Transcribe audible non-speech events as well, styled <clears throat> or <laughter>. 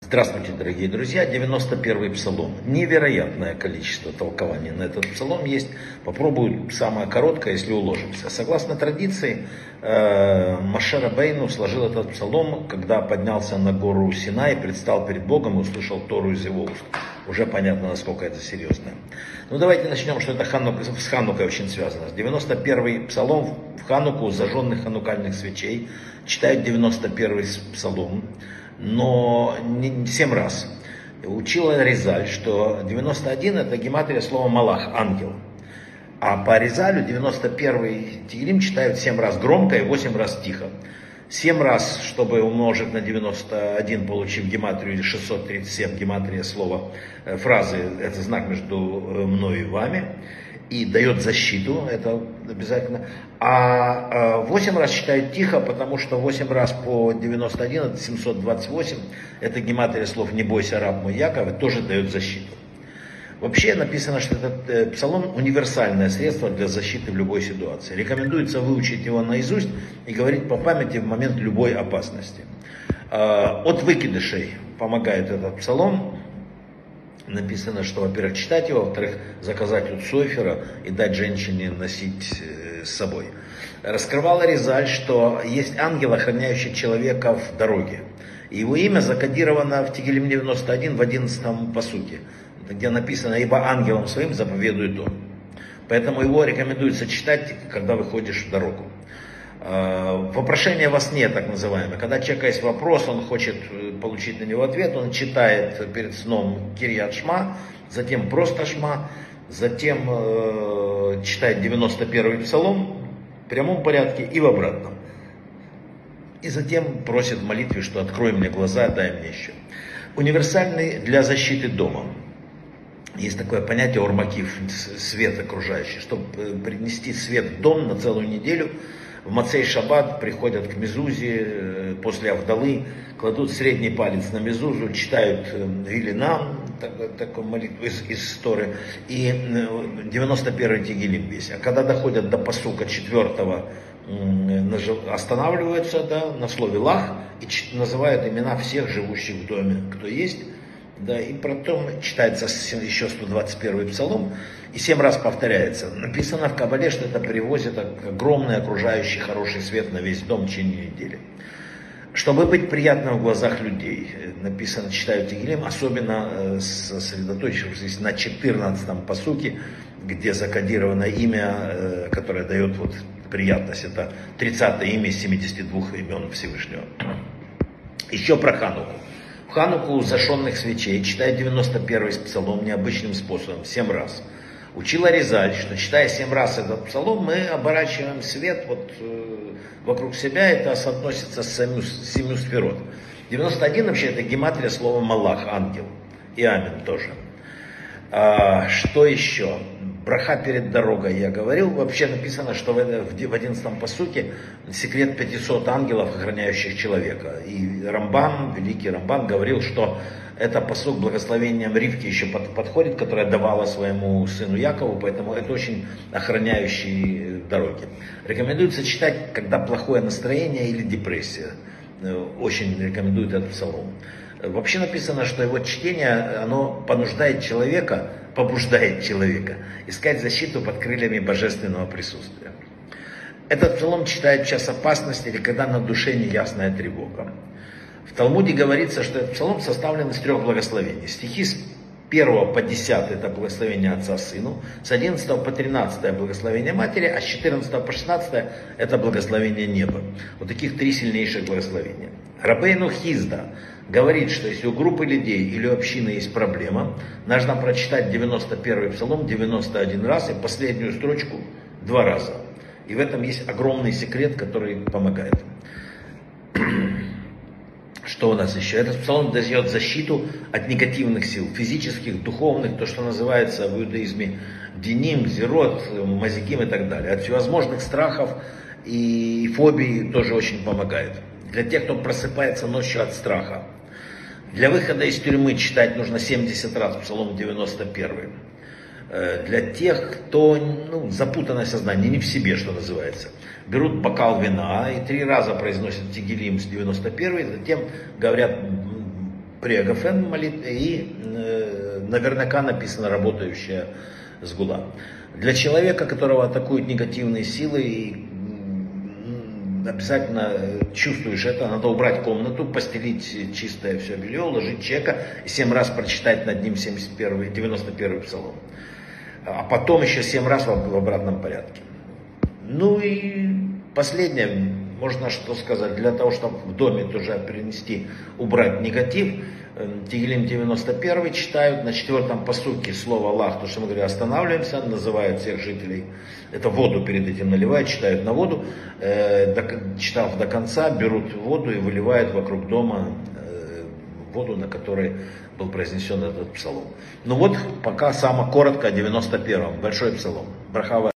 Здравствуйте, дорогие друзья. 91-й псалом. Невероятное количество толкований на этот псалом есть. Попробую самое короткое, если уложимся. Согласно традиции, э, Машера Бейну сложил этот псалом, когда поднялся на гору Синай, предстал перед Богом и услышал Тору из его уст. Уже понятно, насколько это серьезно. Ну давайте начнем, что это Ханук, с Ханукой очень связано. 91-й псалом в Хануку зажженных ханукальных свечей читают 91-й псалом но не 7 раз. Учила Резаль, что 91 это гематрия слова Малах, ангел. А по Резалю 91 Тигрим читают 7 раз громко и 8 раз тихо. 7 раз, чтобы умножить на 91, получив гематрию, или 637 гематрия слова, э, фразы, это знак между э, мной и вами и дает защиту, это обязательно. А 8 раз считают тихо, потому что 8 раз по 91, это 728, это гематрия слов «Не бойся, раб мой Яков», тоже дает защиту. Вообще написано, что этот э, псалом универсальное средство для защиты в любой ситуации. Рекомендуется выучить его наизусть и говорить по памяти в момент любой опасности. Э, от выкидышей помогает этот псалом написано, что, во-первых, читать его, во-вторых, заказать у Цойфера и дать женщине носить э, с собой. Раскрывала Резаль, что есть ангел, охраняющий человека в дороге. Его имя закодировано в Тигелем 91 в 11 посуке, где написано «Ибо ангелом своим заповедует он». Поэтому его рекомендуется читать, когда выходишь в дорогу. Э, вопрошение во сне, так называемое. Когда человека есть вопрос, он хочет э, получить на него ответ, он читает перед сном Кирьят Шма, затем просто Шма, затем э, читает 91-й псалом в прямом порядке и в обратном. И затем просит в молитве, что открой мне глаза, дай мне еще. Универсальный для защиты дома. Есть такое понятие ормакив, свет окружающий. Чтобы э, принести свет в дом на целую неделю, в Мацей Шаббат приходят к Мезузе э, после Авдалы, кладут средний палец на Мезузу, читают э, Вилинам, такую молитву из, из Торы, и 91-й э, Тигелим весь. А когда доходят до посука 4 останавливаются да, на слове Лах и называют имена всех живущих в доме, кто есть, да, и потом читается еще 121 псалом, и семь раз повторяется. Написано в Кабале, что это привозит огромный окружающий хороший свет на весь дом в течение недели. Чтобы быть приятным в глазах людей, написано, читаю Тигелем, особенно э, сосредоточившись на 14-м посуке, где закодировано имя, э, которое дает вот приятность. Это 30-е имя из 72 имен Всевышнего. Еще про Хануку. Хануку зашенных свечей читают 91-й псалом необычным способом, 7 раз – Учила Резаль, что читая семь раз этот псалом, мы оборачиваем свет вот э, вокруг себя, это соотносится с семью, семью сферот. 91 вообще это гематрия слова Малах, ангел. И Амин тоже. А, что еще? Браха перед дорогой я говорил. Вообще написано, что в, в 11 посуке секрет 500 ангелов, охраняющих человека. И Рамбам, великий Рамбам, говорил, что это посук благословением Ривки еще под, подходит, которая давала своему сыну Якову, поэтому это очень охраняющий дороги. Рекомендуется читать, когда плохое настроение или депрессия. Э, очень рекомендуют этот псалом. Вообще написано, что его чтение, оно понуждает человека, побуждает человека искать защиту под крыльями божественного присутствия. Этот псалом читает в час опасности или когда на душе неясная тревога. В Талмуде говорится, что этот псалом составлен из трех благословений. Стихи с 1 по 10 это благословение отца сыну, с 11 по 13 благословение матери, а с 14 по 16 это благословение неба. Вот таких три сильнейших благословения. Рабейну Хизда говорит, что если у группы людей или у общины есть проблема, нужно прочитать 91 псалом 91 раз и последнюю строчку два раза. И в этом есть огромный секрет, который помогает. <clears throat> Что у нас еще? Этот псалом дает защиту от негативных сил, физических, духовных, то, что называется в иудаизме деним, зерот, мазиким и так далее. От всевозможных страхов и фобий тоже очень помогает. Для тех, кто просыпается ночью от страха. Для выхода из тюрьмы читать нужно 70 раз Псалом 91. Э, для тех, кто ну, запутанное сознание, не в себе, что называется. берут бокал вина и три раза произносят Тигелим с 91 затем говорят Прегафен молитвы и э, наверняка написано работающая сгула. Для человека, которого атакуют негативные силы, и обязательно э, чувствуешь это, надо убрать комнату, постелить чистое все белье, уложить чека семь раз прочитать над ним 71, 91 псалом. А потом еще семь раз в обратном порядке. Ну и последнее, можно что сказать, для того, чтобы в доме тоже принести, убрать негатив, эм, Тигелим 91 читают, на четвертом посуке слово Аллах, то, что мы говорим, останавливаемся, называют всех жителей, это воду перед этим наливают, читают на воду, э, читав до конца, берут воду и выливают вокруг дома э, воду, на которой был произнесен этот псалом. Ну вот, пока самое коротко о 91-м, большой псалом. Брахава.